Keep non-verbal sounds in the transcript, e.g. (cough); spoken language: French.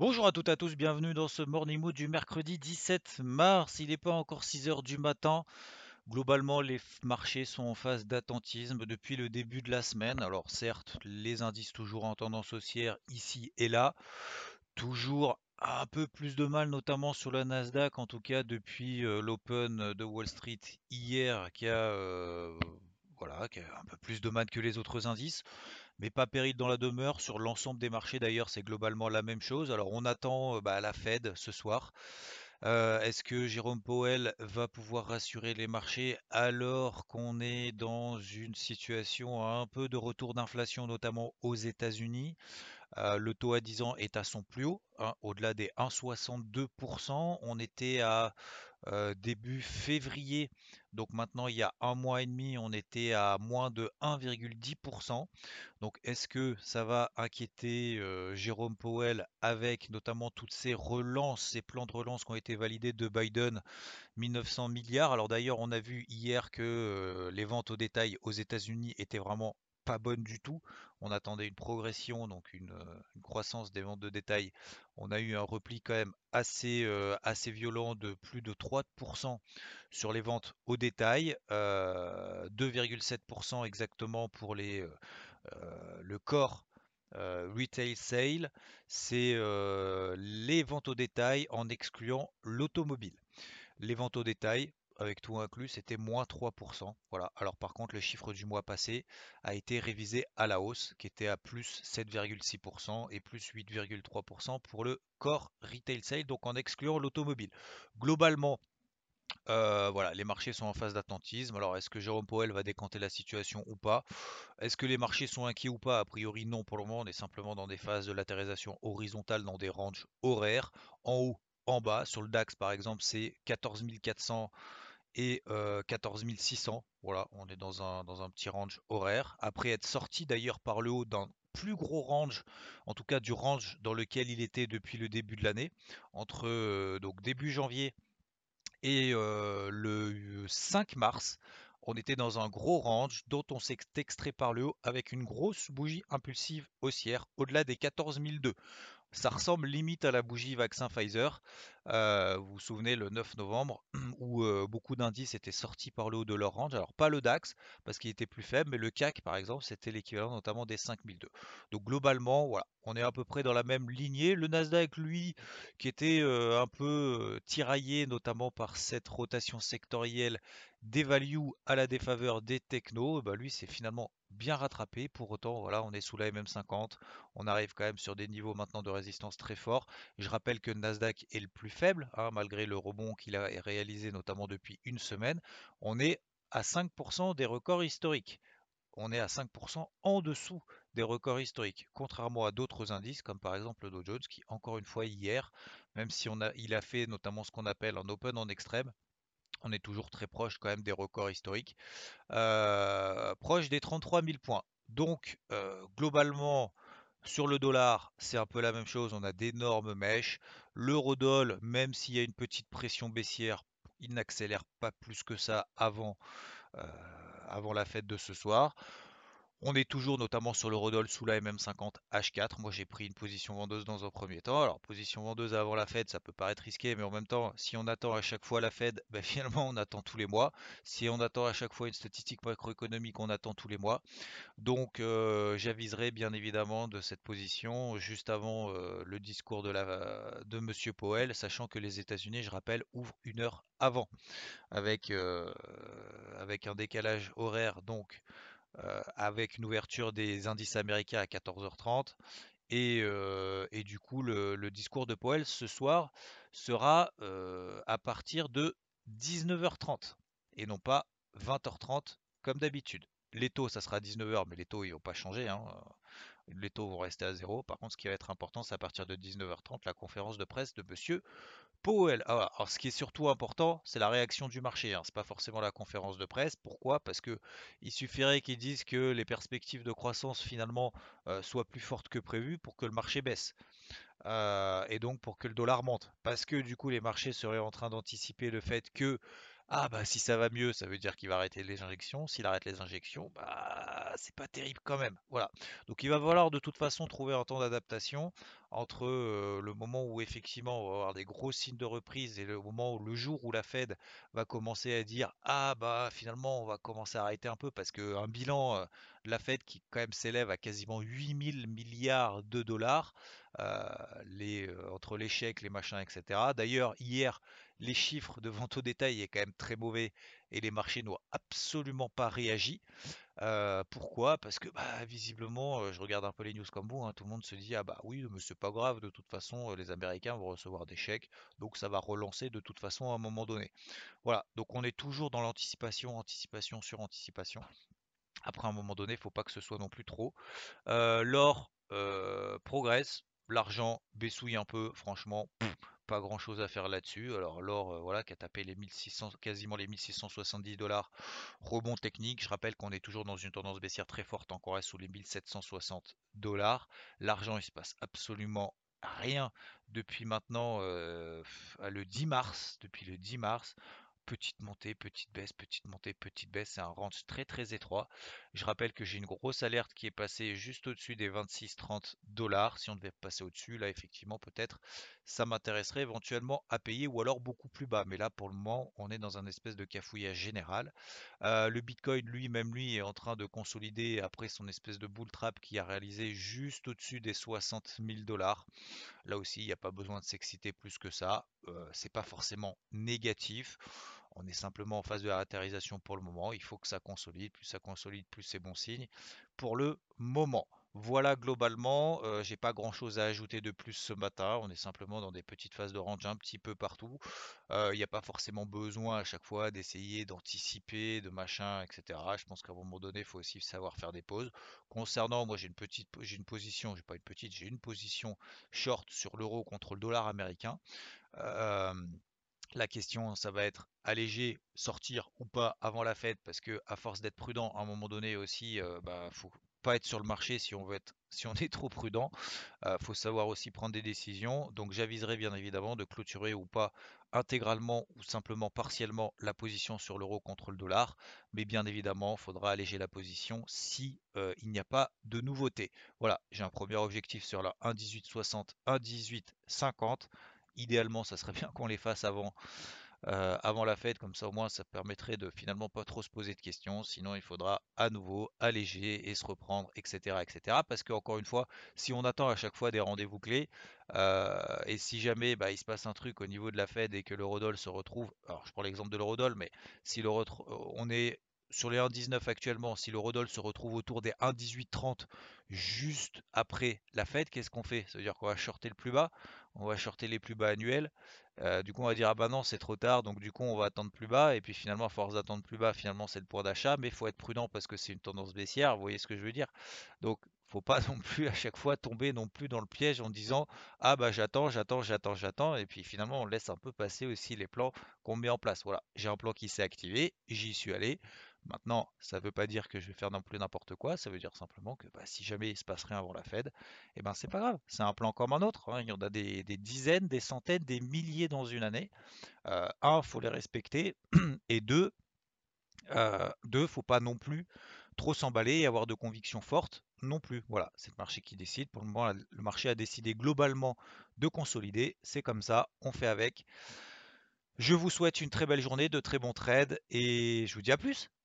Bonjour à toutes et à tous, bienvenue dans ce Morning Mood du mercredi 17 mars. Il n'est pas encore 6 heures du matin. Globalement, les marchés sont en phase d'attentisme depuis le début de la semaine. Alors certes, les indices toujours en tendance haussière ici et là. Toujours un peu plus de mal, notamment sur la Nasdaq, en tout cas depuis euh, l'Open de Wall Street hier, qui a, euh, voilà, qui a un peu plus de mal que les autres indices mais pas péril dans la demeure. Sur l'ensemble des marchés, d'ailleurs, c'est globalement la même chose. Alors, on attend euh, bah, la Fed ce soir. Euh, est-ce que Jérôme Powell va pouvoir rassurer les marchés alors qu'on est dans une situation un peu de retour d'inflation, notamment aux États-Unis? Euh, Le taux à 10 ans est à son plus haut, hein, au-delà des 1,62%. On était à début février. Donc maintenant, il y a un mois et demi, on était à moins de 1,10%. Donc est-ce que ça va inquiéter euh, Jérôme Powell avec notamment toutes ces relances, ces plans de relance qui ont été validés de Biden, 1900 milliards? Alors d'ailleurs, on a vu hier que euh, les ventes au détail aux États-Unis étaient vraiment pas bonnes du tout. On attendait une progression, donc une, une croissance des ventes de détail on a eu un repli quand même assez, euh, assez violent de plus de 3% sur les ventes au détail, 2,7% euh, exactement pour les, euh, le corps retail sale, c'est les ventes au détail en excluant l'automobile. Les ventes au détail, avec tout inclus, c'était moins 3%. Voilà. Alors par contre, le chiffre du mois passé a été révisé à la hausse, qui était à plus 7,6% et plus 8,3% pour le core retail sale, donc en excluant l'automobile. Globalement, euh, voilà, les marchés sont en phase d'attentisme. Alors, est-ce que Jérôme Powell va décanter la situation ou pas? Est-ce que les marchés sont inquiets ou pas? A priori, non pour le moment. On est simplement dans des phases de latérisation horizontale, dans des ranges horaires. En haut, en bas. Sur le DAX, par exemple, c'est 14 400 et 14 600. Voilà, on est dans un, dans un petit range horaire. Après être sorti d'ailleurs par le haut d'un plus gros range, en tout cas du range dans lequel il était depuis le début de l'année, entre donc début janvier et le 5 mars. On était dans un gros range dont on s'est extrait par le haut avec une grosse bougie impulsive haussière au-delà des 14 002. Ça ressemble limite à la bougie vaccin Pfizer. Euh, vous vous souvenez le 9 novembre où beaucoup d'indices étaient sortis par le haut de leur range. Alors pas le DAX parce qu'il était plus faible, mais le CAC par exemple c'était l'équivalent notamment des 5002. Donc globalement voilà, on est à peu près dans la même lignée. Le Nasdaq lui qui était un peu tiraillé notamment par cette rotation sectorielle des values à la défaveur des technos, bah lui c'est finalement bien rattrapé. Pour autant, voilà, on est sous la MM50. On arrive quand même sur des niveaux maintenant de résistance très forts. Je rappelle que Nasdaq est le plus faible, hein, malgré le rebond qu'il a réalisé notamment depuis une semaine. On est à 5% des records historiques. On est à 5% en dessous des records historiques, contrairement à d'autres indices, comme par exemple le Dow Jones, qui encore une fois hier, même si on a, il a fait notamment ce qu'on appelle un open en extrême, on est toujours très proche quand même des records historiques, proche des 33 000 points. Donc globalement, sur le dollar, c'est un peu la même chose, on a d'énormes mèches. L'eurodoll, même s'il y a une petite pression baissière, il n'accélère pas plus que ça avant la fête de ce soir. On est toujours notamment sur le Rodol sous la MM50 H4. Moi j'ai pris une position vendeuse dans un premier temps. Alors position vendeuse avant la Fed, ça peut paraître risqué, mais en même temps, si on attend à chaque fois la Fed, (laughs) ben, finalement on attend tous les mois. Si on attend à chaque fois une statistique macroéconomique, on attend tous les mois. Donc euh, j'aviserai bien évidemment de cette position juste avant euh, le discours de, la, de Monsieur Powell, sachant que les États-Unis, je rappelle, ouvrent une heure avant, avec, euh, avec un décalage horaire donc avec une ouverture des indices américains à 14h30. Euh, et, du coup, le, discours de Powell ce soir sera euh, à partir de 19h30 et non pas 20h30 comme d'habitude. Les taux, ça sera 19h, mais les taux, ils vont pas changer. Hein. Les taux vont rester à zéro. Par contre, ce qui va être important, c'est à partir de 19h30, la conférence de presse de Monsieur Powell. Alors, ce qui est surtout important, c'est la réaction du marché. Hein. Ce n'est pas forcément la conférence de presse. Pourquoi? Parce que il suffirait qu'ils disent que les perspectives de croissance finalement euh, soient plus fortes que prévu pour que le marché baisse. Euh, et donc pour que le dollar monte. Parce que du coup, les marchés seraient en train d'anticiper le fait que ah bah si ça va mieux, ça veut dire qu'il va arrêter les injections. S'il arrête les injections, bah c'est pas terrible quand même. Voilà. Donc il va falloir de toute façon trouver un temps d'adaptation entre le moment où effectivement on va avoir des gros signes de reprise et le moment où le jour où la Fed va commencer à dire ah bah finalement on va commencer à arrêter un peu parce qu'un bilan de la Fed qui quand même s'élève à quasiment 8000 milliards de dollars les, entre les chèques, les machins, etc. D'ailleurs hier les chiffres de vente au détail est quand même très mauvais et les marchés n'ont absolument pas réagi. Euh, pourquoi? Parce que bah, visiblement, euh, je regarde un peu les news comme vous, hein, tout le monde se dit ah bah oui, mais c'est pas grave, de toute façon, euh, les Américains vont recevoir des chèques, donc ça va relancer de toute façon à un moment donné. Voilà, donc on est toujours dans l'anticipation, anticipation sur anticipation. Après un moment donné, il ne faut pas que ce soit non plus trop. L'or progresse, l'argent baissouille un peu, franchement pas grand chose à faire là-dessus. Alors l'or, euh, voilà, qui a tapé les 1600, quasiment les 1670 dollars, rebond technique. Je rappelle qu'on est toujours dans une tendance baissière très forte, encore sous les 1760 dollars. L'argent, il se passe absolument rien depuis maintenant euh, le 10 mars. Depuis le 10 mars, petite montée, petite baisse, petite montée, petite baisse. C'est un range très très étroit. Je rappelle que j'ai une grosse alerte qui est passée juste au-dessus des 26-30 dollars. Si on devait passer au-dessus, là effectivement peut-être ça m'intéresserait éventuellement à payer ou alors beaucoup plus bas. Mais là pour le moment on est dans un espèce de cafouillage général. Euh, le Bitcoin lui même lui est en train de consolider après son espèce de bull trap qui a réalisé juste au-dessus des 60 000 dollars. Là aussi il n'y a pas besoin de s'exciter plus que ça. Euh, c'est pas forcément négatif. On est simplement en phase de ratérisation pour le moment. Il faut que ça consolide. Plus ça consolide, plus c'est bon signe pour le moment. Voilà globalement, euh, j'ai pas grand chose à ajouter de plus ce matin. On est simplement dans des petites phases de range un petit peu partout. Il euh, n'y a pas forcément besoin à chaque fois d'essayer d'anticiper, de machin, etc. Je pense qu'à un moment donné, il faut aussi savoir faire des pauses. Concernant, moi j'ai une petite, j'ai une position, j'ai pas une petite, j'ai une position short sur l'euro contre le dollar américain. Euh, la question, ça va être alléger, sortir ou pas avant la fête, parce que à force d'être prudent, à un moment donné aussi, il euh, bah, faut pas être sur le marché (laughs) si on est trop prudent. Euh, faut savoir aussi prendre des décisions. Donc j'aviserai bien évidemment de clôturer ou pas intégralement ou simplement partiellement la position sur l'euro contre le dollar, mais bien évidemment, il faudra alléger la position si euh, il n'y a pas de nouveauté. Voilà, j'ai un premier objectif sur la 1,1860, 1,1850. Idéalement, ça serait (laughs) bien qu'on les fasse avant, euh, avant la fête, comme ça au moins ça permettrait de finalement pas trop se poser de questions. Sinon, il faudra à nouveau alléger et se reprendre, etc. etc. Parce qu'encore une fois, si on attend à chaque fois des rendez-vous clés, euh, et si jamais bah, il se passe un truc au niveau de la Fed et que l'eurodoll se retrouve, alors je prends l'exemple de l'eurodoll, mais si on est sur les 1,19 actuellement, si l'eurodoll se retrouve autour des 1,1830 juste après la fête, qu'est-ce qu'on fait? Ça veut dire qu'on va shorter le plus bas, on va shorter les plus bas annuels. Euh, du coup, on va dire ah bah non, c'est trop tard, donc du coup, on va attendre plus bas. Et puis finalement, à force d'attendre plus bas, finalement, c'est le point d'achat, mais il faut être prudent parce que c'est une tendance baissière. Vous voyez ce que je veux dire Donc, faut pas (laughs) non plus à chaque fois tomber non plus dans le piège en disant ah bah j'attends, j'attends, j'attends, j'attends. Et puis finalement, on laisse un peu passer aussi les plans qu'on met en place. Voilà, j'ai un plan qui s'est activé, j'y suis allé. Maintenant, ça ne veut pas dire que je vais faire non plus n'importe quoi, ça veut dire simplement que bah, si jamais il se passe rien avant la Fed, eh ben c'est pas grave, c'est un plan comme un autre. Hein. Il y en a des, dizaines, des centaines, des milliers dans une année. Euh, un, faut les respecter, (clears throat) et deux, euh, deux, faut pas non plus trop s'emballer et avoir de convictions fortes non plus. Voilà, c'est le marché qui décide. Pour le moment, le marché a décidé globalement de consolider. C'est comme ça, on fait avec. Je vous souhaite une très belle journée, de très bons trades et je vous dis à plus.